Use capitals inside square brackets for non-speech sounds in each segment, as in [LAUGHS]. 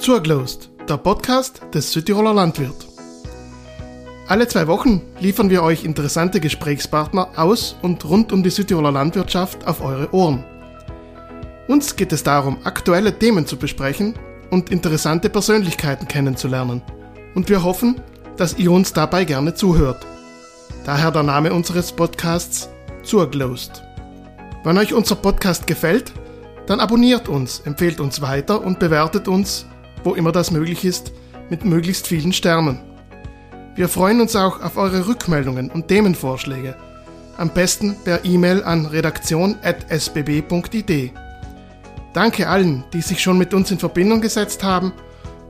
Zurglost, der Podcast des Südtiroler Landwirt. Alle zwei Wochen liefern wir euch interessante Gesprächspartner aus und rund um die Südtiroler Landwirtschaft auf eure Ohren. Uns geht es darum, aktuelle Themen zu besprechen und interessante Persönlichkeiten kennenzulernen. Und wir hoffen, dass ihr uns dabei gerne zuhört. Daher der Name unseres Podcasts Zurglost. Wenn euch unser Podcast gefällt, dann abonniert uns, empfehlt uns weiter und bewertet uns wo immer das möglich ist, mit möglichst vielen Sternen. Wir freuen uns auch auf eure Rückmeldungen und Themenvorschläge. Am besten per E-Mail an redaktion.sbb.id. Danke allen, die sich schon mit uns in Verbindung gesetzt haben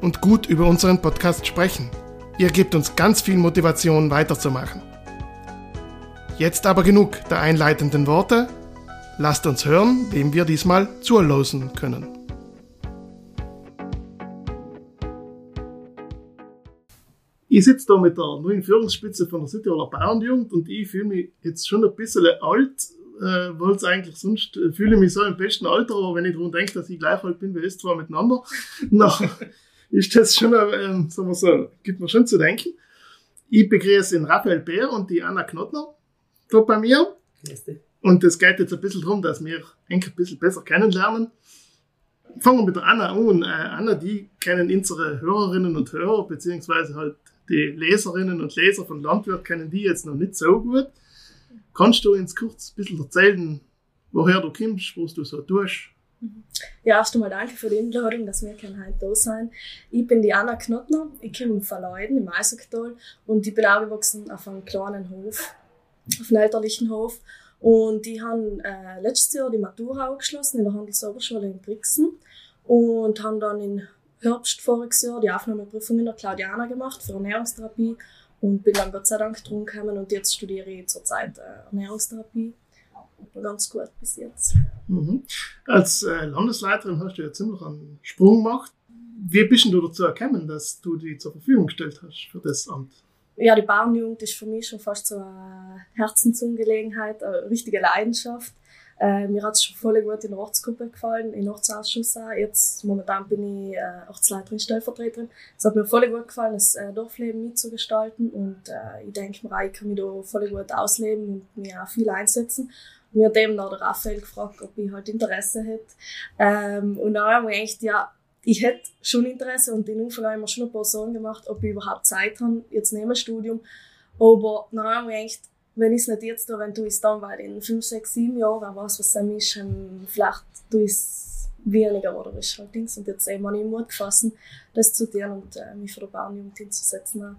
und gut über unseren Podcast sprechen. Ihr gebt uns ganz viel Motivation weiterzumachen. Jetzt aber genug der einleitenden Worte. Lasst uns hören, wem wir diesmal zulosen können. Ich sitze da mit der neuen Führungsspitze von der Südtiroler Bauernjugend und ich fühle mich jetzt schon ein bisschen alt, äh, weil es eigentlich sonst äh, fühle ich mich so im besten Alter, aber wenn ich daran denke, dass ich gleich alt bin wie es zwar miteinander, [LAUGHS] na, ist das schon, äh, sagen wir so, gibt mir schon zu denken. Ich begrüße den Raphael Bär und die Anna Knottner da bei mir. Und es geht jetzt ein bisschen darum, dass wir eigentlich ein bisschen besser kennenlernen. Fangen wir mit der Anna an. Äh, Anna, die kennen unsere Hörerinnen und Hörer, beziehungsweise halt die Leserinnen und Leser von Landwirt kennen die jetzt noch nicht so gut. Kannst du uns kurz ein bisschen erzählen, woher du kommst, was du so tust? Ja, erst einmal danke für die Einladung, dass wir heute da sein Ich bin die Anna Knottner, ich komme von Leiden im Eisacktal und ich bin aufgewachsen auf einem kleinen Hof, auf einem elterlichen Hof. Und die haben äh, letztes Jahr die Matura abgeschlossen in der Handelsoberschule in Brixen und haben dann in Herbst voriges Jahr die Aufnahmeprüfung in der Claudiana gemacht für Ernährungstherapie und bin dann Gott sei Dank drum gekommen und jetzt studiere ich zurzeit äh, Ernährungstherapie. Ganz gut bis jetzt. Mhm. Als äh, Landesleiterin hast du ja ziemlich einen Sprung gemacht. Wie bist du dazu gekommen, dass du die zur Verfügung gestellt hast für das Amt? Ja, die Bauernjugend ist für mich schon fast so eine Herzensangelegenheit, eine richtige Leidenschaft. Äh, mir hat es schon voll gut in der Ortsgruppe gefallen, im Ortsausschuss auch. Jetzt momentan bin ich äh, Ortsleiterin, Stellvertreterin. Es hat mir voll gut gefallen, das äh, Dorfleben mitzugestalten und äh, ich denke mir, ich kann mich da voll gut ausleben und mir auch viel einsetzen. Mir hat eben noch der Raphael gefragt, ob ich halt Interesse hätte. Ähm, und dann habe ich gedacht, ja, ich hätte schon Interesse und in Anfang habe ich mir schon ein paar Sorgen gemacht, ob ich überhaupt Zeit habe, jetzt neben dem Studium. Aber dann habe ich gedacht, wenn ich es nicht jetzt tue, wenn du es dann, weil in 5, 6, 7 Jahren, wer weiß, was dann ist, ähm, vielleicht tue ich es weniger oder ist halt Dings. Und jetzt eben habe ich Mut gefasst, das zu tun und äh, mich für die Bauernjugend hinzusetzen.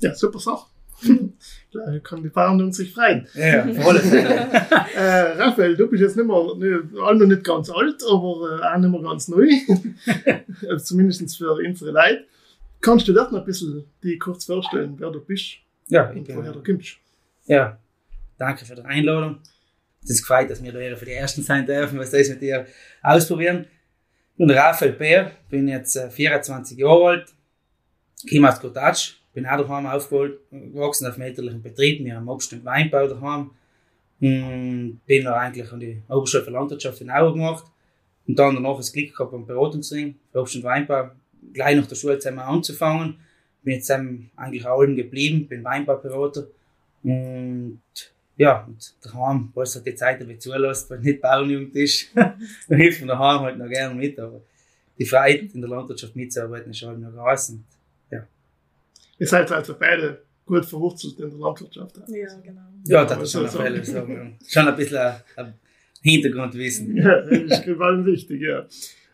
Ja, super Sache. [LAUGHS] Klar, kann die Bauernjugend sich freuen. Ja, voll. [LAUGHS] äh, Raphael, du bist jetzt nicht mehr, nicht, noch nicht ganz alt, aber äh, auch nicht mehr ganz neu. [LAUGHS] also zumindest für unsere Leute. Kannst du das noch ein bisschen die kurz vorstellen, wer du bist? Ja, und woher du kommst? Ja, danke für die Einladung. Es ist gefreut, dass wir da für die Ersten sein dürfen, was das mit dir ausprobieren. Bin Raphael Bär, bin jetzt 24 äh, Jahre alt, komme aus Kotatsch, bin auch daheim aufgewachsen auf dem elterlichen Betrieb, wir haben Obst und Weinbau daheim. Und bin dann eigentlich an die Oberschule für Landwirtschaft in Auer gemacht. Und dann danach das Glück gehabt am Beratungsring für Obst und Weinbau, gleich nach der Schule zusammen anzufangen. Bin jetzt eigentlich auch geblieben, bin Weinbauberater und ja, und daheim, weil es halt die Zeit dabei zulässt, weil nicht Bauernjugend ist, [LAUGHS] dann hilft man daheim halt noch gerne mit, aber die Freiheit in der Landwirtschaft mitzuarbeiten ist halt noch groß und ja. Ihr seid also beide gut verwurzelt in der Landwirtschaft. Ja, genau. Ja, das ist schon auf alle sagen. Schon ein bisschen ein, ein Hintergrundwissen. [LAUGHS] Ja, das ist gewaltig wichtig, ja.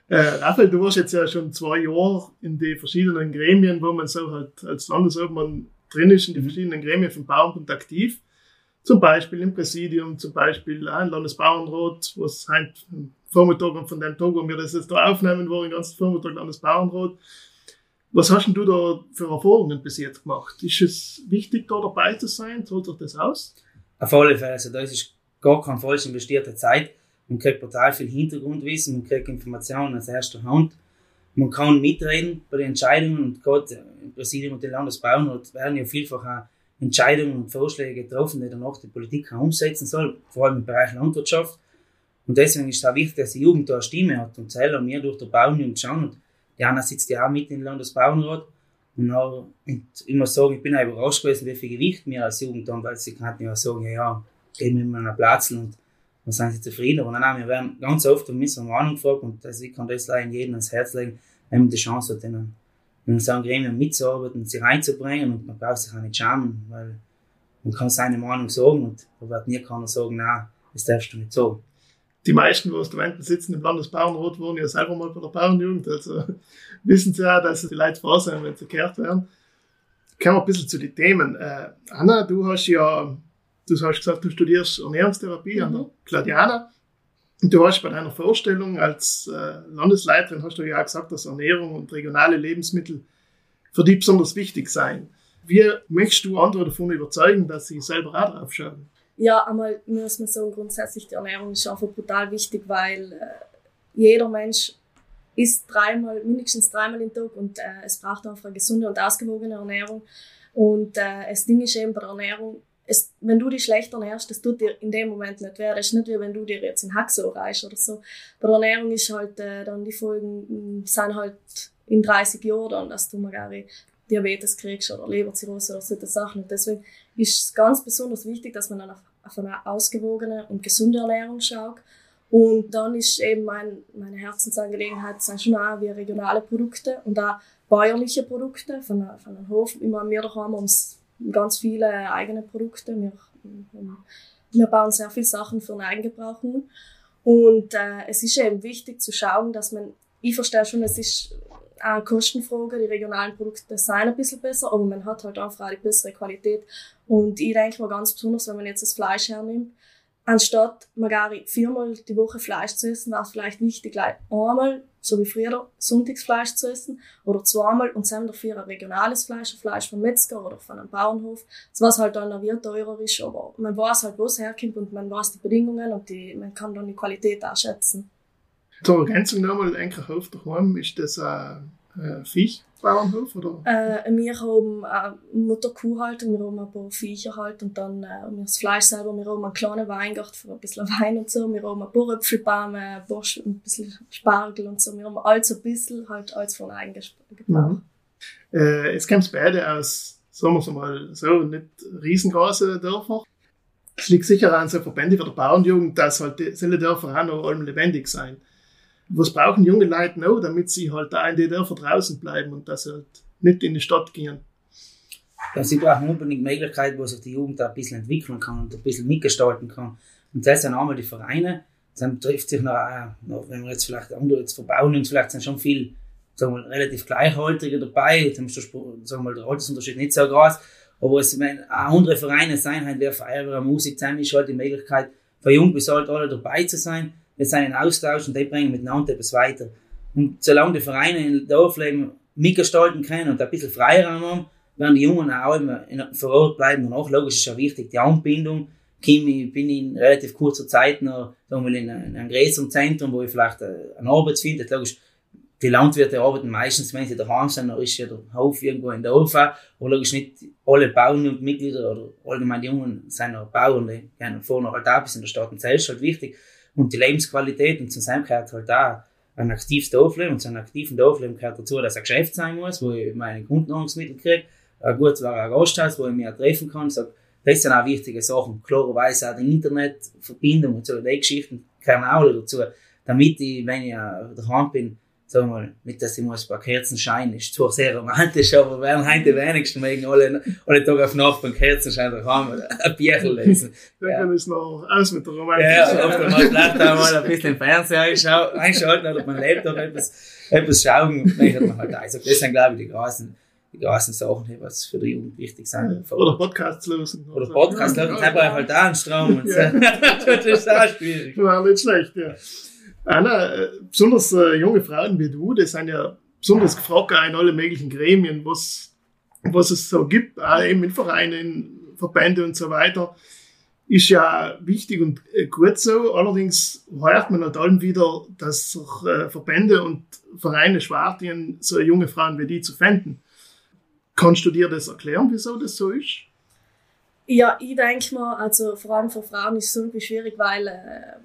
Äh, Raphael, du warst jetzt ja schon zwei Jahre in die verschiedenen Gremien, wo man so halt als Landesobmann drin ist in den mhm. verschiedenen Gremien vom Bauernbund aktiv. Zum Beispiel im Präsidium, zum Beispiel ein Landesbauernrat, was heute Vormittag und von dem Tag, wo wir das jetzt da aufnehmen, war den ganzen Vormittag Landesbauernrat. Was hast denn du da für Erfahrungen bis jetzt gemacht? Ist es wichtig, da dabei zu sein? Zahlt sich das aus? Auf alle Fälle. Also, da ist gar keine falsch investierte Zeit. Man kriegt total viel Hintergrundwissen, man kriegt Informationen aus erster Hand man kann mitreden bei den Entscheidungen und gerade im Präsidium und den Landesbauernrat werden ja vielfach auch Entscheidungen und Vorschläge getroffen, die danach die Politik auch umsetzen soll, vor allem im Bereich Landwirtschaft. Und deswegen ist es auch wichtig, dass die Jugend da eine Stimme hat und selber wir durch die Bauernjugend schauen und Anna sitzt ja auch mit im Landesbauernrat. Und, auch, ich muss sagen, ich bin auch überrascht gewesen, wie viel Gewicht wir als Jugend haben, weil sie kannten ja sagen, ja, ja, geben wir mal einen Platz und dann sind sie zufrieden. Aber nein, wir werden ganz oft um unsere Meinung gefragt und also ich kann das leider jedem ans Herz legen, wenn man die Chance hat, in, einem Gremium mitzuarbeiten sich reinzubringen und man braucht sich auch nicht schämen, weil man kann seine Meinung sagen und da wird nie keiner sagen, nein, das darfst du nicht sagen. Die meisten, die aus der Wenden sitzen im Landesbauernrat, wohnen ja selber mal bei der Bauernjugend, also [LAUGHS] wissen sie ja, dass die Leute froh sind, wenn sie gekehrt werden. Kommen wir ein bisschen zu den Themen. Äh, Anna, du hast ja Du hast gesagt, du studierst Ernährungstherapie mhm. an der mhm. Claudiana. Und du hast bei deiner Vorstellung als äh, Landesleiterin, hast du ja gesagt, dass Ernährung und regionale Lebensmittel für dich besonders wichtig seien. Wie möchtest du andere davon überzeugen, dass sie selber auch drauf schauen? Ja, einmal muss man sagen, grundsätzlich die Ernährung ist einfach brutal wichtig, weil äh, jeder Mensch isst dreimal, mindestens dreimal im Tag und äh, es braucht einfach eine gesunde und ausgewogene Ernährung. Und äh, das Ding ist eben bei der Ernährung, es, wenn du dich schlecht ernährst, das tut dir in dem Moment nicht weh. Das ist nicht wie wenn du dir jetzt in Haxo reichst oder so. Bei der Ernährung ist halt, äh, dann die Folgen mm, sind halt in 30 Jahren dann, dass du mal Diabetes kriegst oder Leberzirrhose oder solche Sachen. Und deswegen ist es ganz besonders wichtig, dass man dann auf, auf eine ausgewogene und gesunde Ernährung schaut. Und dann ist eben mein, meine Herzensangelegenheit, sind schon auch wie regionale Produkte und auch bäuerliche Produkte von, von einem Hof. Immer mehr daheim ums ganz viele eigene Produkte. Wir, wir bauen sehr viele Sachen für den Eigengebrauch Und äh, es ist eben wichtig zu schauen, dass man, ich verstehe schon, es ist eine Kostenfrage, die regionalen Produkte sind ein bisschen besser, aber man hat halt auch eine bessere Qualität. Und ich denke mal ganz besonders, wenn man jetzt das Fleisch hernimmt, anstatt magari viermal die Woche Fleisch zu essen, war es vielleicht wichtig, einmal, so wie früher, Sonntagsfleisch zu essen oder zweimal und dann dafür ein regionales Fleisch, ein Fleisch vom Metzger oder von einem Bauernhof. Was halt dann wieder teurer ist, aber man weiß halt, wo es herkommt und man weiß die Bedingungen und die, man kann dann die Qualität auch schätzen. Zur Ergänzung nochmal, Enkerhof daheim, ist das ein Viech? Bauernhof? Oder? Äh, wir haben eine Mutterkuhhaltung, wir haben ein paar Viecher halt und dann äh, wir das Fleisch selber, wir haben einen kleinen Weingarten für ein bisschen Wein und so, wir haben ein paar Äpfelbäume, ein, paar, ein bisschen Spargel und so, wir haben alles ein bisschen halt alles von eigen gebraucht. Mhm. Äh, jetzt kommt beide aus, sagen wir es mal so, nicht riesengroße Dörfer. Es liegt sicher an so Verbände wie der Bauernjugend, dass halt diese Dörfer auch noch allem lebendig sein was brauchen junge Leute noch, damit sie halt da in die Dörfer draußen bleiben und dass sie halt nicht in die Stadt gehen? Ja, sie brauchen unbedingt Möglichkeiten, wo sich die Jugend da ein bisschen entwickeln kann und ein bisschen mitgestalten kann. Und das sind einmal die Vereine. Dann trifft sich noch, äh, noch wenn wir jetzt vielleicht andere jetzt verbauen und vielleicht sind schon viel, sagen wir relativ Gleichaltrige dabei. Jetzt haben wir, sagen wir der Altersunterschied nicht so groß. Aber es, wenn andere Vereine sein, halt, wer Feuerwehr, Musik sein, ist halt die Möglichkeit, für jung bis alt alle dabei zu sein wir sind in Austausch und die bringen miteinander etwas weiter. Und solange die Vereine in Dorfleben mitgestalten können und ein bisschen Freiraum haben, werden die Jungen auch immer vor Ort bleiben. Und auch logisch ist ja wichtig, die Anbindung. Ich bin in relativ kurzer Zeit noch in einem größeren Zentrum, wo ich vielleicht äh, eine Arbeit finde. Logisch, die Landwirte arbeiten meistens, wenn sie daheim sind, dann ist ja der Hof irgendwo in der Dorf. Aber logisch nicht alle Bauern und Mitglieder oder allgemein die Jungen sind noch Bauern, die gehen vorne halt auch bis in der Stadt. Und das ist halt wichtig. Und die Lebensqualität und zusammen gehört halt da ein aktives Dorfleben und zu einem aktiven Dorfleben gehört dazu, dass ein Geschäft sein muss, wo ich meine Grundnahrungsmittel kriege. Ein gut war ein Gasthaus, wo ich mich auch treffen kann. Sag, das sind auch wichtige Sachen. Klarerweise auch die Internetverbindung und so, die Geschichten gehören auch dazu, damit ich, wenn ich daheim bin, sagen wir mal, nicht, dass ich muss ein paar Kerzen scheinen, ist zwar sehr romantisch, aber werden heute die wenigsten mögen alle, alle Tage auf Nacht beim Kerzenschein daheim ein Bierchen [LAUGHS] lesen. Dann ja. kann ich noch aus mit der Romantik. Ja, ja, einmal vielleicht auch mal ein bisschen Fernseher einschalten oder auf meinem Laptop etwas, etwas schauen, möchte man halt also, das sind, glaube ich, die großen, die großen Sachen, die was für die Jugend wichtig sind. Oder Podcasts lösen. Oder Podcasts lösen, ja, ja, halt da einen Strom und so. [LAUGHS] das ist auch schwierig. War nicht schlecht, ja. Anna, äh, besonders äh, junge Frauen wie du, die sind ja besonders gefragt in alle möglichen Gremien, was, was es so gibt, auch eben in Vereinen, Verbände und so weiter, ist ja wichtig und äh, gut so. Allerdings hört man halt allem wieder, dass äh, Verbände und Vereine schwer tun, so junge Frauen wie die zu finden. Kannst du dir das erklären, wieso das so ist? Ja, ich denke mal, also vor allem für Frauen ist es irgendwie schwierig, weil äh,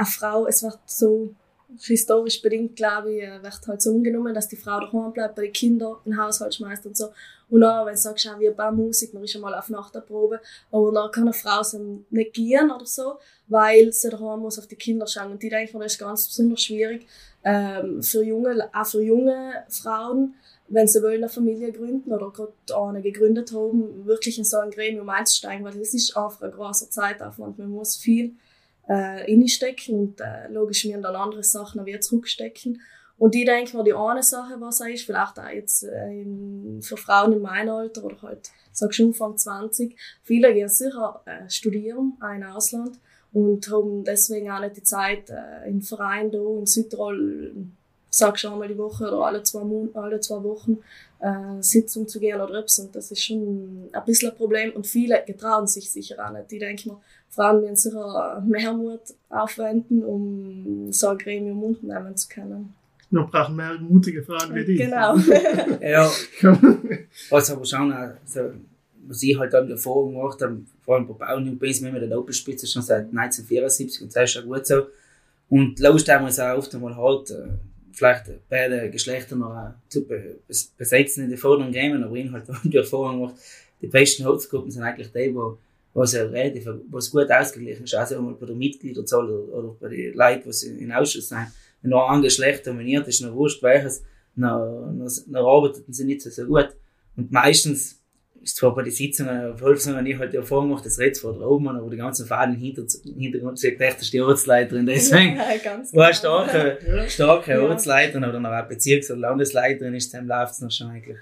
eine Frau, es wird so historisch bedingt, glaube ich, äh, wird halt so angenommen, dass die Frau daheim bleibt, bei den Kindern den Haushalt schmeißt und so. Und auch, wenn du sagst, ja, wir bauen Musik, man ist schon mal auf Nacht Probe, aber dann kann eine Frau so nicht gehen oder so, weil sie daheim muss auf die Kinder schauen. Und die denke ich, das ist ganz besonders schwierig, ähm, für junge, auch für junge Frauen, wenn sie wollen eine Familie gründen oder gerade eine gegründet haben, wirklich in so ein Gremium einzusteigen, weil das ist einfach ein großer Zeitaufwand. Man muss viel äh, reinstecken und äh, logisch wir dann andere Sachen wieder zurückstecken. Und ich denke mir, die eine Sache, was auch ist, vielleicht auch jetzt äh, in, für Frauen in meinem Alter oder halt, sag schon Anfang 20, viele gehen sicher äh, studieren, auch im Ausland, und haben deswegen auch nicht die Zeit, äh, in Verein da in Südtirol, sag schon einmal die Woche oder alle zwei, Mon alle zwei Wochen, äh, Sitzung zu gehen oder etwas. Und das ist schon ein bisschen ein Problem. Und viele getrauen sich sicher auch nicht. Die denken mir, Frauen müssen sicher mehr Mut aufwenden, um so ein Gremium unternehmen zu können. Wir brauchen mehr mutige Frauen wie die. Genau. [LAUGHS] ja. [LAUGHS] Was aber schon, also, was ich halt dann davor gemacht habe, vor allem bei Bauern bin ich mit der Doppelspitze schon seit 1974 und das ist schon gut so. Und Lust haben wir es auch oft einmal halt, äh, vielleicht beide Geschlechter noch zu besetzen in den vorderen Gremien, aber ich halt [LAUGHS] die Erfahrung gemacht, die besten Holzgruppen sind eigentlich die, wo was ja relativ, was gut ausgeglichen ist, also einmal bei der Mitgliederzahl oder, oder bei den Leuten, die in Ausschuss sind. Wenn noch ein Geschlecht dominiert ist, noch wurscht welches, dann, arbeiten sie nicht so, so gut. Und meistens ist zwar bei den Sitzungen, Volksungen, ich halt die Erfahrung gemacht, das redet vor da oben, aber die ganzen Fahnen im Hintergrund steht echt die Ortsleiterin, deswegen [LAUGHS] ja, [LAUGHS] war eine starke, ja. starke ja. Ortsleiterin oder noch eine Bezirks- oder Landesleiterin ist, dann läuft es noch schon eigentlich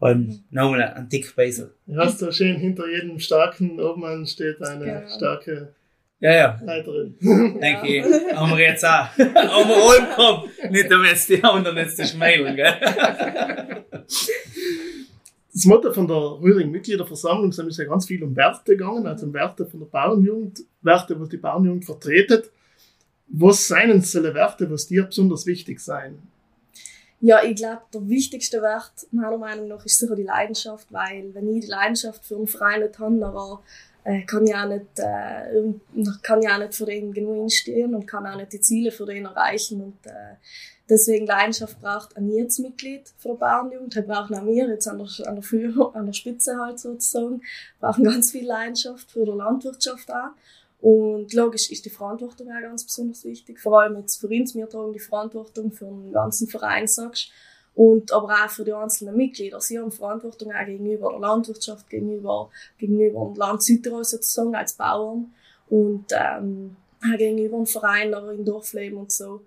und nochmal ein Tick besser. Du hast da schön hinter jedem starken Obmann steht eine ja. starke ja, ja. Leiterin. Denke ich, haben wir jetzt auch. haben wir gehabt. Nicht, damit jetzt die anderen jetzt das schmeilen, gell? Das Motto von der Rühring Mitgliederversammlung sind ja ganz viel um Werte gegangen, also um Werte von der Bauernjugend, Werte, was die Bauernjugend vertretet. Was seien diese Werte, was dir besonders wichtig sein? Ja, ich glaube, der wichtigste Wert meiner Meinung nach ist sicher die Leidenschaft, weil wenn ich die Leidenschaft für einen Verein nicht habe, dann äh, kann ich auch nicht, äh, kann ich auch nicht für den genug instehen und kann auch nicht die Ziele für den erreichen und äh, deswegen Leidenschaft braucht ein jedes Mitglied für die Bauernjugend, die brauchen auch wir jetzt an der, an der Führung, an der Spitze halt sozusagen, brauchen ganz viel Leidenschaft für die Landwirtschaft auch und logisch ist die Verantwortung auch ganz besonders wichtig. Vor allem jetzt für uns, wir tragen die Verantwortung für den ganzen Verein, sagst und aber auch für die einzelnen Mitglieder. Sie haben Verantwortung auch gegenüber der Landwirtschaft, gegenüber, gegenüber dem Land Südtirol sozusagen als Bauern und ähm, auch gegenüber dem Verein oder im Dorfleben und so.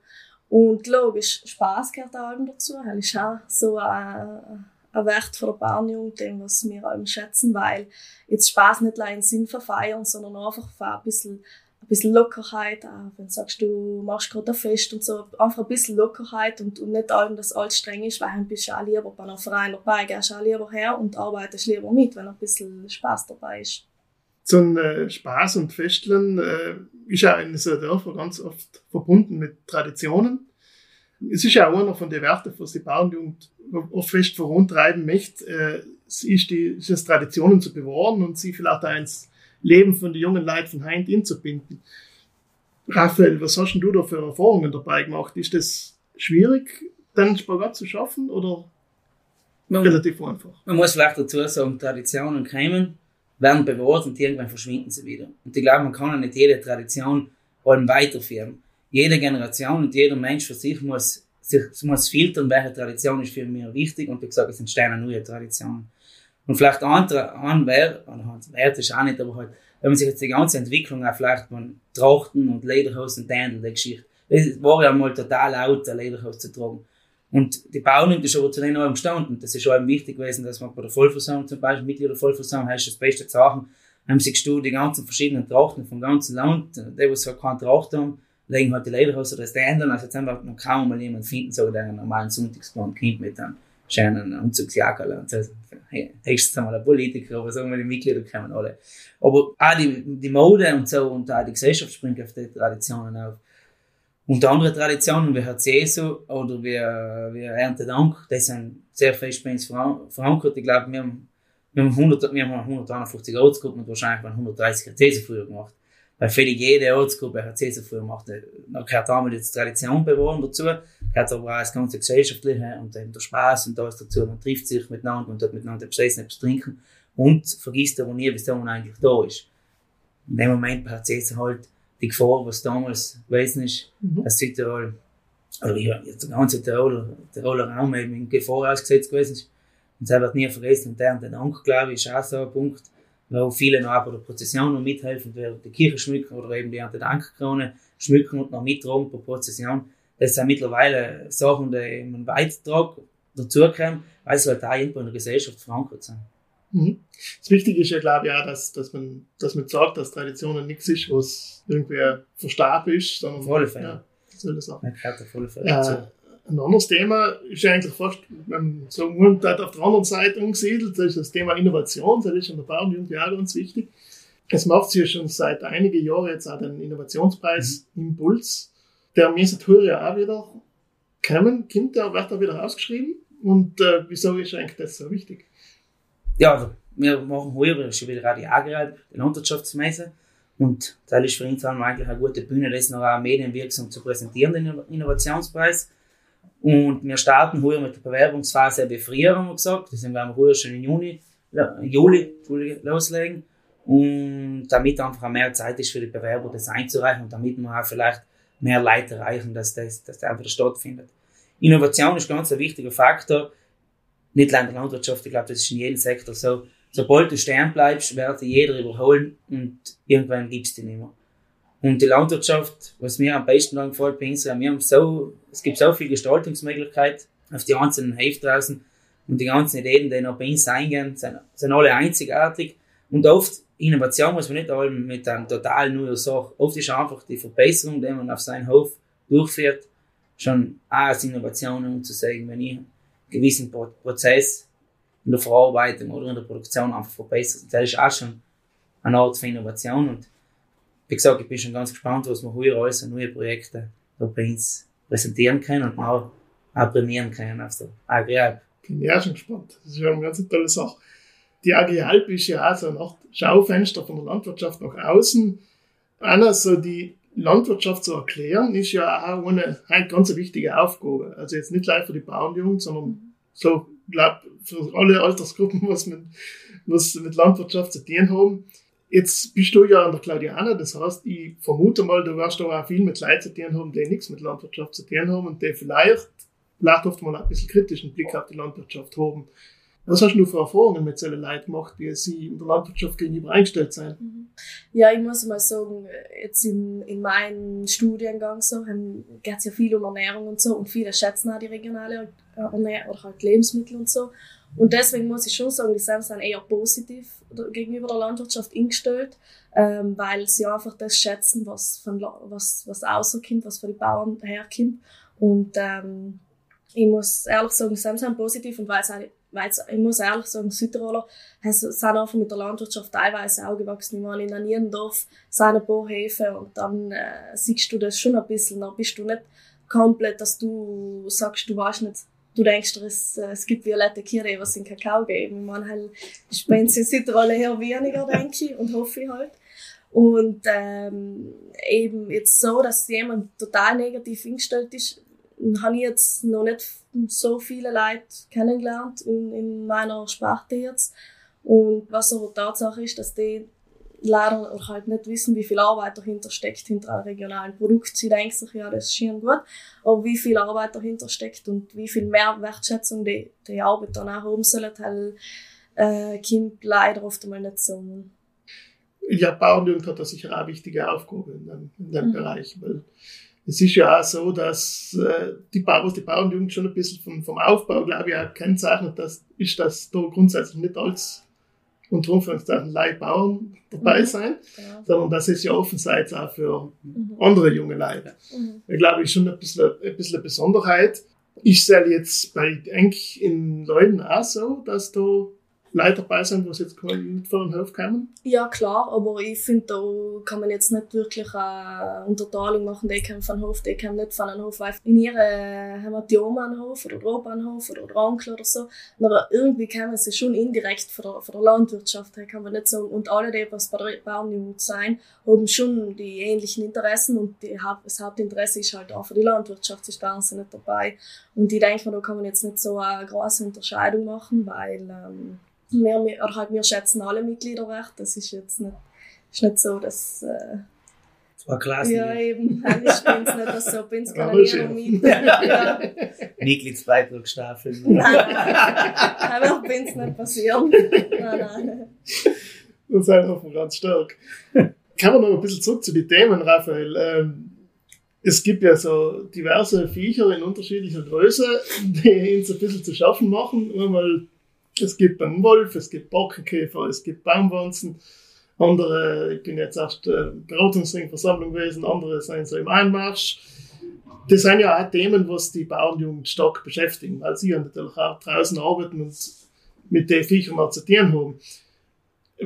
Und logisch, Spaß gehört auch dazu. Das ist auch so ein, ein Wert für die Bauernjugend, den was wir auch schätzen, weil jetzt Spaß nicht allein Sinn verfeiern, sondern einfach ein bisschen, ein bisschen Lockerheit, auch wenn du sagst, du machst gerade ein Fest und so, einfach ein bisschen Lockerheit und, und nicht allem, dass alles streng ist, weil dann bist du auch lieber bei einem Verein dabei, gehst auch lieber her und arbeitest lieber mit, wenn ein bisschen Spaß dabei ist. So ein äh, Spaß und Festeln äh, ist ja in so Dörfern ganz oft verbunden mit Traditionen. Es ist ja auch einer von den Werten, was die Bauernjugend oft fest vorantreiben möchte, äh, ist, die, ist es Traditionen zu bewahren und sie vielleicht auch ins Leben von den jungen Leuten von Heint inzubinden. Raphael, was hast denn du da für Erfahrungen dabei gemacht? Ist das schwierig, den Spagat zu schaffen oder man, relativ einfach? Man muss vielleicht dazu sagen, Traditionen kommen, werden bewahrt und irgendwann verschwinden sie wieder. Und ich glaube, man kann auch nicht jede Tradition weiterführen. Jede Generation und jeder Mensch für sich muss sich muss filtern, welche Tradition ist für mich wichtig und wie gesagt, es entstehen neue Traditionen. Und vielleicht ein, ein Wert, Wert ist auch nicht, aber halt, wenn man sich jetzt die ganze Entwicklung auch vielleicht von Trachten und Lederhosen und Tändel, die Geschichte, es war ja mal total laut, ein Lederhose zu tragen. Und die Bauern ist aber zu denen auch gestanden. Das ist auch wichtig gewesen, dass man bei der Vollversammlung zum Beispiel, Mitglieder der Vollversammlung, hast das beste Sachen, haben sich die ganzen verschiedenen Trachten vom ganzen Land, die, die keine Tracht haben, legen halt die Lederhose oder das ändern, also jetzt einfach noch kaum mal jemand finden, so der einen normalen Sonntagsplan kommt mit einem schönen Umzugsjackerl und so. Hey, höchstens einmal ein Politiker, aber sagen wir, die Mitglieder kommen alle. Aber auch die, die Mode und so und auch die Gesellschaft springt auf die Traditionen auf. Und andere Traditionen wie Jesu oder wie, wie Erntedank, die sind sehr fest bei uns verankert. Ich glaube, wir haben, wir haben 100, wir haben 151 Ortsgruppen und wahrscheinlich 130 Jesu früher gemacht. Weil für jede Ortsgruppe hat sie so früher gemacht, da gehört einmal jetzt Tradition bewahren dazu, gehört aber auch das ganze Gesellschaftliche und eben der Spaß und alles dazu. Man trifft sich miteinander und hat miteinander etwas essen, etwas trinken und vergisst aber nie, bis man eigentlich da ist. In dem Moment hat sie halt die Gefahr, was damals gewesen ist, mhm. dass Südtirol, oder ja, jetzt der ganze Tiroler, Tiroler Raum eben in Gefahr ausgesetzt gewesen ist. Und das wird nie vergessen. Und der und den Anker, glaube ich, ist auch so ein Punkt, wo viele noch bei der Prozession noch mithelfen, während die Kirche schmücken oder eben die an der Ankerkrone schmücken und noch mittragen bei Prozession. Das sind mittlerweile Sachen, die einen Beitrag dazukommen, weil sie halt auch irgendwo in der Gesellschaft verankert sind. Mhm. Das Wichtige ist ja, glaube ich, auch, dass, dass, man, dass man sagt, dass Traditionen nichts ist, was irgendwer verstarb ist, sondern. Auf alle Fälle. Ja, solche Sachen. Man gehört auf alle Fälle äh, ein anderes Thema ist eigentlich fast, wenn so auf der anderen Seite umgesiedelt, das ist das Thema Innovation, das ist in der Bau- und Jugendjahre ganz wichtig. Es macht sich ja schon seit einigen Jahren jetzt auch den Innovationspreis mhm. Impuls. Der müsste ja auch wieder kommen, kommt der, wird er wieder ausgeschrieben. Und äh, wieso ist eigentlich das so wichtig? Ja, also, wir machen heuer schon wieder auch die Agraralp, die Landwirtschaftsmesse. Und das ist für uns eigentlich eine gute Bühne, das noch auch medienwirksam zu präsentieren, den Innovationspreis. Und wir starten heuer mit der Bewerbungsphase wie früher, haben wir gesagt. Deswegen werden wir heuer schon im Juni, Juli loslegen. Und damit einfach mehr Zeit ist für die Bewerber, das einzureichen und damit wir auch vielleicht mehr Leute erreichen, dass das, dass das einfach stattfindet. Innovation ist ganz ein wichtiger Faktor. Nicht nur in der Landwirtschaft, ich glaube, das ist in jedem Sektor so. Sobald du stern bleibst, wird dich jeder überholen und irgendwann gibst du nicht mehr. Und die Landwirtschaft, was mir am besten gefällt bei Instagram, wir haben so, es gibt so viel Gestaltungsmöglichkeit auf die einzelnen Hefte draußen und die ganzen Ideen, die noch bei uns eingehen, sind, sind alle einzigartig. Und oft, Innovation muss man nicht allem mit einem total neuen Sache. Oft ist einfach die Verbesserung, die man auf seinen Hof durchführt, schon als Innovation, um zu sagen, wenn ich einen gewissen Prozess in der Verarbeitung oder in der Produktion einfach verbessert. Das ist auch schon eine Art von Innovation und wie gesagt, ich bin schon ganz gespannt, was wir heuer alles an neue Projekte da bei uns präsentieren können und auch, auch prämieren können auf der Agri-Alp. Bin ja schon gespannt. Das ist ja eine ganz tolle Sache. Die Agri-Alp ist ja auch so ein Schaufenster von der Landwirtschaft nach außen. Einer so die Landwirtschaft zu erklären, ist ja auch eine, eine ganz wichtige Aufgabe. Also jetzt nicht gleich für die Bauernjugend, sondern so, glaub, für alle Altersgruppen, [LAUGHS] was mit, was mit Landwirtschaft zu tun haben. Jetzt bist du ja an der Claudiana, das heißt, ich vermute mal, du wirst auch viel mit Leuten zu tun haben, die nichts mit Landwirtschaft zu tun haben und die vielleicht, vielleicht oft mal ein bisschen kritischen Blick auf die Landwirtschaft haben. Was hast du für Erfahrungen mit solchen Leuten gemacht, die sie in der Landwirtschaft gegenüber eingestellt sind? Mhm. Ja, ich muss mal sagen, jetzt in, in meinem Studiengang so, geht es ja viel um Ernährung und so und viele schätzen auch die regionale Ernährung oder halt Lebensmittel und so. Und deswegen muss ich schon sagen, die sind eher positiv gegenüber der Landwirtschaft eingestellt, ähm, weil sie einfach das schätzen, was, von, was, was rauskommt, was von den Bauern herkommt. Und ähm, ich muss ehrlich sagen, sie sind positiv und weil es weil ich muss ehrlich sagen, Südtiroler sind einfach mit der Landwirtschaft teilweise auch gewachsen. Ich meine, in Aniendorf sind ein paar Häfen und dann äh, siehst du das schon ein bisschen. Dann bist du nicht komplett, dass du sagst, du weißt nicht, du denkst, es, äh, es gibt violette Kiere, was in Kakao geben. Halt, ist bei uns in Südtirol eher weniger, [LAUGHS] denke ich, und hoffe ich halt. Und ähm, eben jetzt so, dass jemand total negativ eingestellt ist, habe ich jetzt noch nicht so viele Leute kennengelernt in, in meiner Sparte jetzt. Und was aber Tatsache ist, dass die leider auch halt nicht wissen, wie viel Arbeit dahinter steckt, hinter einem regionalen Produkt. Sie denken sich, ja, das ist schön gut, aber wie viel Arbeit dahinter steckt und wie viel mehr Wertschätzung die, die Arbeit dann auch haben soll, halt, äh, kommt leider oft einmal nicht so. Ja, Bauernjugend hat da sicher auch wichtige Aufgabe in dem, in dem mhm. Bereich, weil es ist ja auch so, dass äh, die, was die Bauernjugend schon ein bisschen vom, vom Aufbau, glaube ich, auch kennzeichnet, das ist, dass da grundsätzlich nicht als und Leihbauern dabei mhm. sein, ja. sondern das ist ja offensichtlich auch für mhm. andere junge Leute. Mhm. Ich glaube, ist schon ein bisschen, ein bisschen eine Besonderheit. Ich sehe jetzt bei Denk in Leuten auch so, dass da Leute dabei sind, was jetzt nicht vor den Hof kommen? Ja, klar, aber ich finde, da kann man jetzt nicht wirklich eine Unterteilung machen, die kommen von Hof, die kommen nicht von einem Hof, weil in ihre haben wir die Oma einen Hof oder der Opa einen Hof oder der Onkel oder so. Aber irgendwie kommen sie schon indirekt von der, von der Landwirtschaft her, kann man nicht sagen. Und alle, die was bei der Bauernjugend sein, haben schon die ähnlichen Interessen und die, das Hauptinteresse ist halt auch für die Landwirtschaft, sie sparen sie nicht dabei. Und ich denke da kann man jetzt nicht so eine große Unterscheidung machen, weil ähm, wir, oder halt wir schätzen alle Mitglieder recht. Das ist jetzt nicht, ist nicht so, dass äh, das war klasse. Ja, eben. Ich bin es nicht so, bin es keine Miete. Ja. [LAUGHS] [LAUGHS] Mitgliedsbeitragsstaffel. Nein, einfach bin es nicht passieren. Nein, nein. Das ist einfach ganz stark. Kann man noch ein bisschen zurück zu den Themen, Raphael. Ähm, es gibt ja so diverse Viecher in unterschiedlicher Größe, die uns ein bisschen zu schaffen machen. Einmal, es gibt einen Wolf, es gibt Borkenkäfer, es gibt Baumwanzen. Andere, ich bin jetzt erst äh, Beratungsringversammlung gewesen, andere sind so im Einmarsch. Das sind ja auch Themen, was die Bauernjugend stark beschäftigen, weil sie ja natürlich auch draußen arbeiten und mit den Viechern mal zu tun haben.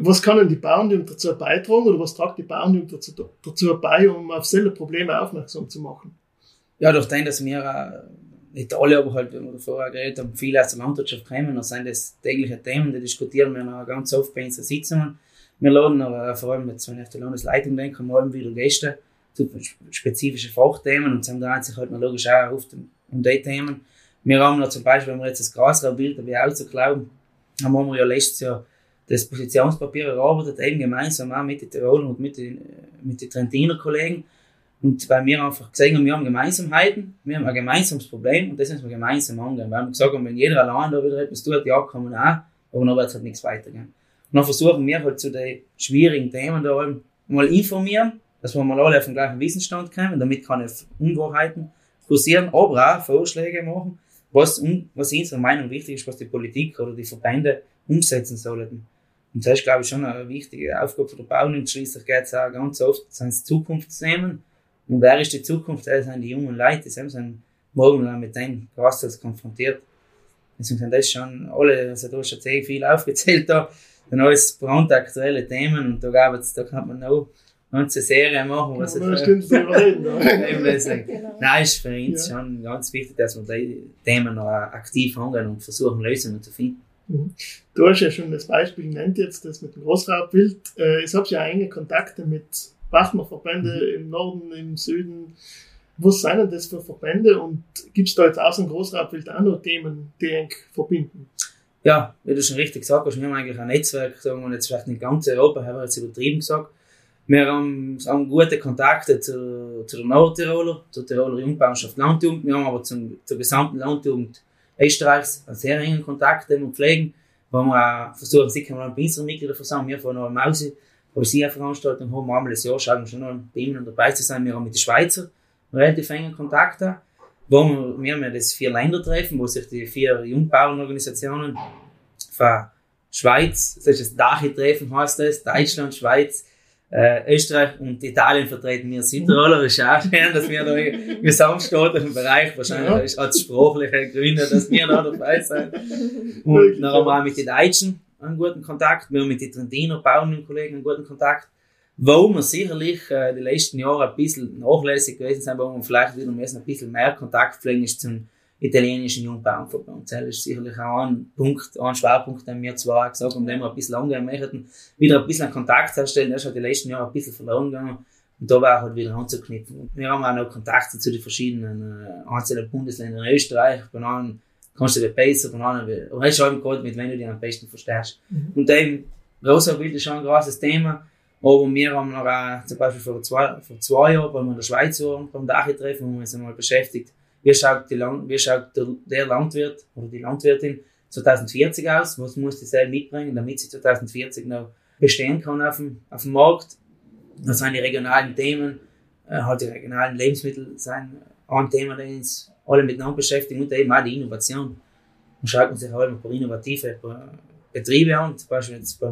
Was kann denn die Bauernjugend dazu beitragen oder was tragt die Bauernjugend dazu, dazu bei, um auf solche Probleme aufmerksam zu machen? Ja, durch den, dass wir äh, nicht alle, aber halt, wenn wir vorher geredet haben, viele aus der Landwirtschaft kommen, dann sind das tägliche Themen, die diskutieren wir noch ganz oft bei unseren Sitzungen. Wir laden aber vor allem jetzt, wenn ich auf die Landesleitung denke, mal wieder Gäste zu spezifischen Fachthemen und sind da sich halt noch logisch auch oft um, die Themen. Wir haben noch zum Beispiel, wenn wir jetzt das Grasraumbild dabei auszuklauen, haben wir ja letztes Jahr das Positionspapier erarbeitet, eben gemeinsam auch mit den Tirolern und mit den, mit den Trentiner Kollegen. Und weil wir einfach gesehen haben, wir haben Gemeinsamkeiten, wir haben ein gemeinsames Problem und das müssen wir gemeinsam angehen. Weil wir gesagt haben, wenn jeder allein da wieder etwas tut, ja, kann man auch, aber dann wird es halt nichts weitergehen. Und dann versuchen wir halt zu den schwierigen Themen da mal informieren, dass wir mal alle auf den gleichen Wissensstand kommen, damit ich Unwahrheiten kursieren, aber auch Vorschläge machen, was, was unserer Meinung wichtig ist, was die Politik oder die Verbände umsetzen sollten. Und das ist, glaube ich, schon eine wichtige Aufgabe für den Bauern. Und schließlich geht es auch ganz oft, sind es Zukunftsthemen. Und wer ist die Zukunft? Das sind die jungen Leute, die sind morgen mit denen Grassalz konfrontiert. Deswegen sind das schon alle, also du hast schon sehr viel [LAUGHS] aufgezählt da, dann alles brandaktuelle Themen und da gab es, da kann man noch ganze Serie machen, was ja, stimmt, reden, [LAUGHS] genau. Nein, ist für uns ja. schon ganz wichtig, dass wir die Themen noch aktiv angehen und versuchen, Lösungen zu finden. Du hast ja schon das Beispiel genannt jetzt, das mit dem Großraubwild. Äh, ich habe ja enge Kontakte mit Partnerverbänden mhm. im Norden, im Süden. Was sind denn das für Verbände und gibt es da jetzt außer dem Großraubwild auch noch Themen, die eng verbinden? Ja, wie du schon richtig gesagt hast, wir haben eigentlich ein Netzwerk, sagen wir jetzt vielleicht nicht ganz Europa, haben wir jetzt übertrieben gesagt. Wir haben, haben gute Kontakte zu, zu der Nordtiroler, zur Tiroler Jungbauernschaft Landjugend. Wir haben aber zum, zur gesamten Landjugend Österreichs einen sehr engen Kontakt, den wir pflegen, wo wir auch versuchen, sicher mal ein bisschen Mitglieder versammeln. Wir von einer Mause, wo sie eine Veranstaltung haben, einmal das Jahr schauen wir schon noch bei ihnen dabei zu sein. Wir haben mit den Schweizer relativ engen Kontakt da, wo wir, wir haben ja das vier Länder treffen, wo sich die vier Jungbauernorganisationen von Schweiz, das ist das Dachi-Treffen heißt das, Deutschland, Schweiz, äh, Österreich und Italien vertreten wir Südtiroler. Das ist auch schön, dass wir da im gesamtstaatlichen Bereich, wahrscheinlich ja. hat sprachliche Gründe, dass wir da dabei sind. Und dann haben wir auch mit den Deutschen einen guten Kontakt, wir haben mit den Trentiner Bauernkollegen einen guten Kontakt, wo wir sicherlich äh, die letzten Jahre ein bisschen nachlässig gewesen sind, wo wir vielleicht wieder ein bisschen mehr Kontakt pflegen ist zum italienischen Jungbauernverband. Das ist sicherlich auch ein Punkt, ein Schwerpunkt, den wir zwar gesagt haben, den wir ein bisschen angehen möchten, wieder ein bisschen Kontakt herstellen. Das ist halt die letzten Jahre ein bisschen verloren gegangen. Und da war halt wieder anzuknüpfen. Wir haben auch noch Kontakte zu den verschiedenen äh, einzelnen Bundesländern in Österreich. Bei anderen kannst du dir besser, bei anderen, du hast halt gerade mit wem du dich am besten verstehst. Mhm. Und dem Rosa-Bild ist schon ein großes Thema. Aber wir haben noch auch, zum Beispiel vor zwei, vor zwei Jahren, weil wir in der Schweiz waren, beim Dachi-Treffen, haben wir uns einmal beschäftigt, wie schaut, Land, wie schaut der, der Landwirt oder die Landwirtin 2040 aus? Was muss die selber mitbringen, damit sie 2040 noch bestehen kann auf dem, auf dem Markt? Das sind die regionalen Themen, halt die regionalen Lebensmittel sind ein Thema, das uns alle miteinander beschäftigen und eben auch die Innovation. Man schaut sich halt ein paar innovative Betriebe an, zum Beispiel jetzt bei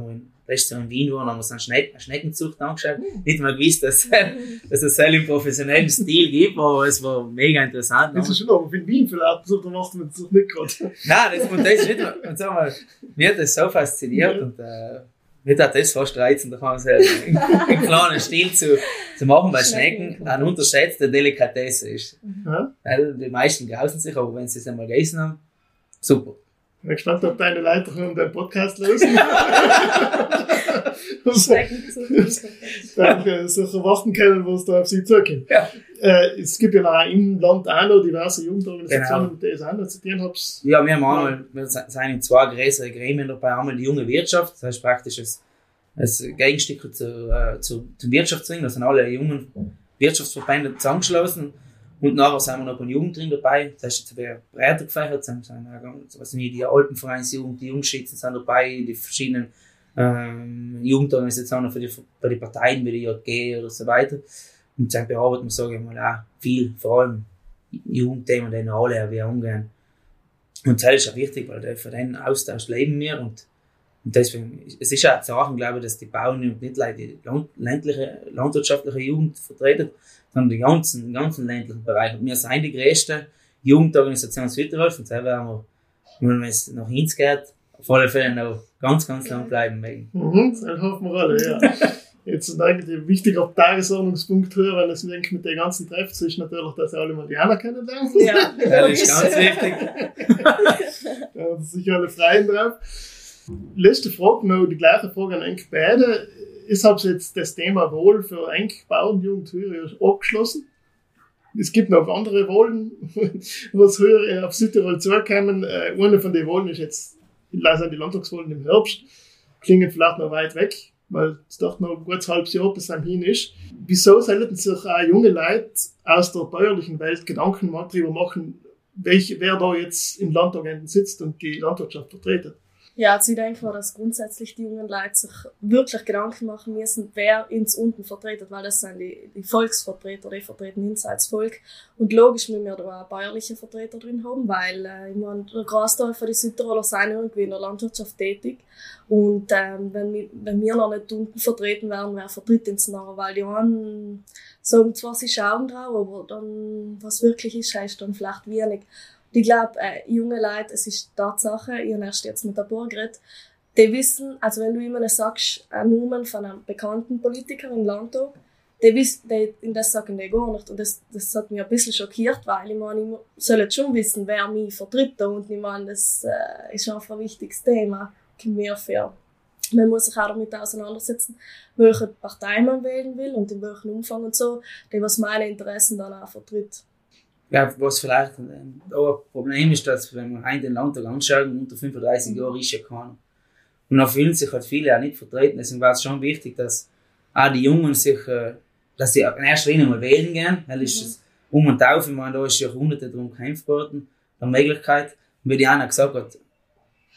letztes Jahr in Wien waren, haben wir uns eine, Schneck eine Schneckenzucht angeschaut. Nicht mal gewusst, dass, [LAUGHS] dass es im professionellen Stil gibt, aber es war mega interessant. Das ist schon aber in Wien vielleicht, so, da macht man das nicht gerade. [LAUGHS] Nein, das, und das ist nicht, und sag mal, mir hat das so fasziniert und, äh, mir hat das fast reizen, da kann man sagen, im kleinen Stil zu, zu machen bei Schnecken, eine unterschätzte Delikatesse ist. Ja? Weil die meisten grausen sich, aber wenn sie es einmal gegessen haben, super. Ich bin gespannt, ob deine Leute hören deinen Podcast lösen. dann solche Warten können, wo es da auf sie zukommt. Ja. Äh, es gibt ja noch im Land auch noch diverse Jugendorganisationen, Genau. denen ich auch noch zitieren habe. Ja, wir haben einmal, wir sind in zwei größere Gremien dabei, einmal die junge Wirtschaft, das heißt praktisch das, das Gegenstück zu, äh, zu, zum Wirtschaftsring, da sind alle jungen Wirtschaftsverbände zusammengeschlossen und nachher sind wir noch beim Jugendring dabei, das heißt jetzt wer breiter gefächert, sind, sind was die Alpenvereinsjugend, die Jungschützen sind dabei, die verschiedenen ähm, Jugendorganisationen für die, für die Parteien wie die JG oder so weiter. Und dann bearbeiten wir, sage ich mal, auch viel, vor allem Jugendthemen, die alle wie umgehen. Und das ist auch wichtig, weil von den Austausch leben wir und, und deswegen, es ist auch zu sagen, glaube ich, dass die Bauern und nicht nur die ländliche, landwirtschaftliche Jugend vertreten, sondern den ganzen, den ganzen ländlichen Bereich. Und wir sind die größte Jugendorganisation Südtirol und da werden wir, wenn es nach Hinz geht, auf alle Fälle noch ganz, ganz lang bleiben mögen. Mhm, das hoffen wir alle, ja. [LAUGHS] Jetzt ist eigentlich ein wichtiger Tagesordnungspunkt hier, wenn es denke, mit den ganzen Treffs ist natürlich, dass ihr alle mal die Anna kennenlernen. Ja, [LAUGHS] Das ist ganz wichtig. [LAUGHS] Da sind sicher alle Freien drauf. Letzte Frage noch, die gleiche Frage an Enk beide. Ist habe jetzt das Thema Wohl für Enk Bauernjugend höher abgeschlossen? Es gibt noch andere Wohlen, [LAUGHS] was höher auf Südtirol zukommen. Äh, eine von den Wohlen ist jetzt, lasse die Landtagswohlen im Herbst, klingen vielleicht noch weit weg, weil es doch noch ein gutes halbes Jahr bis dahin ist. Wieso sollten sich auch junge Leute aus der bäuerlichen Welt Gedanken darüber machen, welch, wer da jetzt im Landtag sitzt und die Landwirtschaft vertreten? Ja, also ich denke mal, dass grundsätzlich die jungen Leute sich wirklich Gedanken machen müssen, wer uns unten vertritt, weil das sind die, die Volksvertreter, die vertreten als Volk. Und logisch müssen wir da auch bäuerliche Vertreter drin haben, weil äh, ich meine, der Großteil von den Südtiroler sind irgendwie in der Landwirtschaft tätig. Und ähm, wenn, wir, wenn wir noch nicht unten vertreten werden, wer vertritt uns nachher? Weil die einen sagen zwar, sie schauen drauf, aber dann, was wirklich ist, heißt dann vielleicht wenig. Und ich glaube, äh, junge Leute, es ist Tatsache, habe erst jetzt mit der Bauer geredet, die wissen, also wenn du jemandem sagst, einen Namen von einem bekannten Politiker im Landtag, die wissen, die, in das sagen die gar nicht. Und das, das hat mich ein bisschen schockiert, weil ich meine, ich soll jetzt schon wissen, wer mich vertritt. Und ich meine, das äh, ist einfach ein wichtiges Thema, mir für. Man muss sich auch damit auseinandersetzen, welche Partei man wählen will und in welchem Umfang und so, die was meine Interessen dann auch vertritt. Glaube, was vielleicht ähm, auch ein Problem ist, dass wenn wir einen den Landtag anschauen, unter 35 Jahren ist ja keiner. Und da fühlen sich halt viele auch nicht vertreten. Deswegen war es schon wichtig, dass auch die Jungen sich, äh, dass sie in erster Linie mal wählen gehen, weil ist Mhm. es um und auf, ich meine, da ist Jahrhunderte darum gekämpft worden, der Möglichkeit. Und wie die Anna gesagt hat,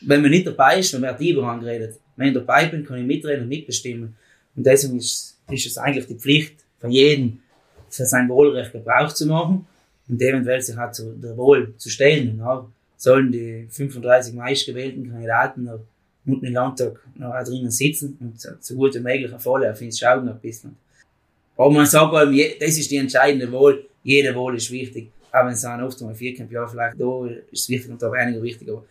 wenn man nicht dabei ist, dann wird lieber angeredet. Wenn ich dabei bin, kann ich mitreden und mitbestimmen. Und deswegen ist, ist es eigentlich die Pflicht von jedem, für sein Wohlrecht Gebrauch zu machen und eventuell sich auch zu der Wohl zu stellen. Und auch sollen die 35 meistgewählten Kandidaten noch unten im Landtag noch auch drinnen sitzen und so, so gut wie möglich auf alle auf uns schauen ein bisschen. Aber man sagt das ist die entscheidende Wohl, jede Wohl ist wichtig. Auch wenn es dann oft mal vier Jahre vielleicht da ist es wichtig und da weniger wichtig. Aber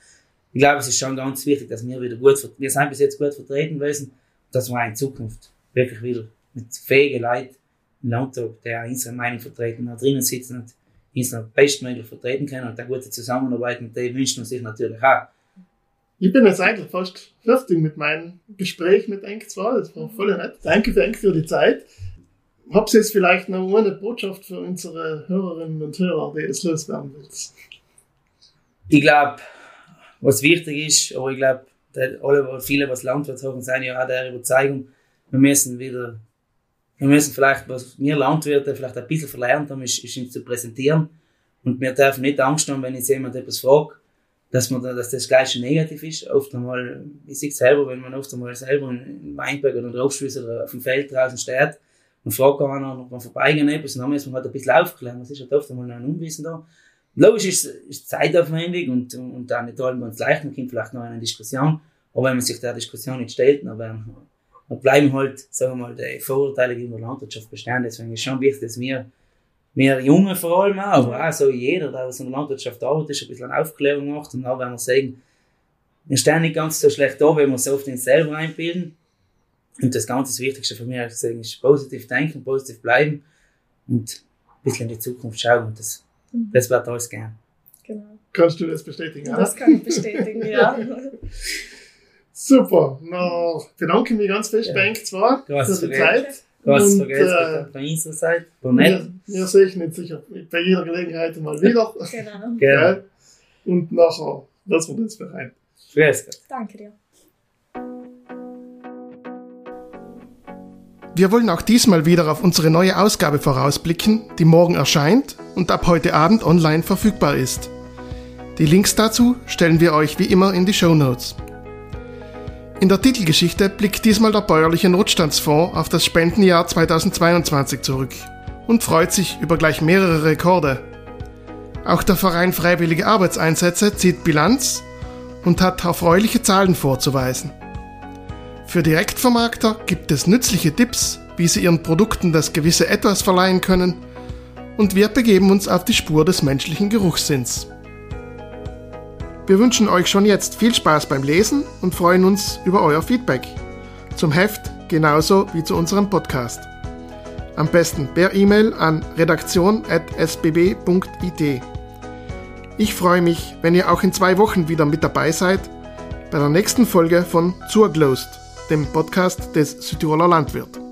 ich glaube, es ist schon ganz wichtig, dass wir wieder gut, wir sind bis jetzt gut vertreten gewesen, dass wir in Zukunft wirklich wieder mit fähigen Leuten im Landtag, der unsere Meinung vertreten, noch drinnen sitzen und uns bestmöglich vertreten können und eine gute Zusammenarbeit mit denen wünschen wir sich natürlich auch. Ich bin jetzt eigentlich fast fertig mit meinem Gespräch mit Enk 2. Das war voll nett. Danke für Enk für die Zeit. Habt ihr jetzt vielleicht noch eine Botschaft für unsere Hörerinnen und Hörer, die es loswerden willst? Ich glaube, was wichtig ist, aber ich glaube, alle, viele, was Landwirte haben, sind ja auch der Überzeugung, wir müssen wieder, wir müssen vielleicht, was wir Landwirte vielleicht ein bisschen verlernt haben, ist, ist uns zu präsentieren. Und wir dürfen nicht Angst haben, wenn jetzt jemand etwas fragt, dass man, da- dass das gleich schon negativ ist. Oft einmal, ich sehe selber, wenn man oft einmal selber in Weinberg oder in der Obstwiese oder auf dem Feld draußen steht und fragt einer, ob man vorbeigehen etwas, und dann muss man halt ein bisschen aufklären. Das ist halt oft einmal noch ein Unwissen da. Logisch ist, ist zeitaufwendig und, und dann nicht allem ganz leicht, man kommt vielleicht noch in eine Diskussion. Aber wenn man sich der Diskussion nicht stellt, dann werden, dann bleiben halt, sagen wir mal, die Vorurteile gegenüber der Landwirtschaft bestehen. Deswegen ist schon wichtig, dass wir, wir Junge vor allem auch, aber auch so jeder, der aus der Landwirtschaft arbeitet, ein bisschen Aufklärung macht und dann werden wir sagen, wir stehen nicht ganz so schlecht da, wenn wir so oft in uns selber einbilden. Und das Ganze, das Wichtigste für mich ist positiv denken, positiv bleiben und ein bisschen in die Zukunft schauen. Und das, Mhm. das wird alles gern. Genau. Kannst du das bestätigen? Das kann ich bestätigen, ja. [LAUGHS] Super. Na, bedanke mich ganz fest Ja. bei euch zwar Gracias, für die. Zeit. Was Und, vergesst äh, äh, von unserer Seite? Bonett. Wir, wir sehen uns sicher bei jeder Gelegenheit mal wieder. [LAUGHS] genau. Gerne. Gell? Und nachher lassen wir das bereit. Gott. Danke dir. Wir wollen auch diesmal wieder auf unsere neue Ausgabe vorausblicken, die morgen erscheint und ab heute Abend online verfügbar ist. Die Links dazu stellen wir euch wie immer in die Show Notes. In der Titelgeschichte blickt diesmal der bäuerliche Notstandsfonds auf das Spendenjahr 2022 zurück und freut sich über gleich mehrere Rekorde. Auch der Verein Freiwillige Arbeitseinsätze zieht Bilanz und hat erfreuliche Zahlen vorzuweisen. Für Direktvermarkter gibt es nützliche Tipps, wie sie ihren Produkten das gewisse Etwas verleihen können und wir begeben uns auf die Spur des menschlichen Geruchssinns. Wir wünschen euch schon jetzt viel Spaß beim Lesen und freuen uns über euer Feedback. Zum Heft genauso wie zu unserem Podcast. Am besten per E-Mail an redaktion.sbb.it. Ich freue mich, wenn ihr auch in zwei Wochen wieder mit dabei seid bei der nächsten Folge von Zurglost, dem Podcast des Südtiroler Landwirt.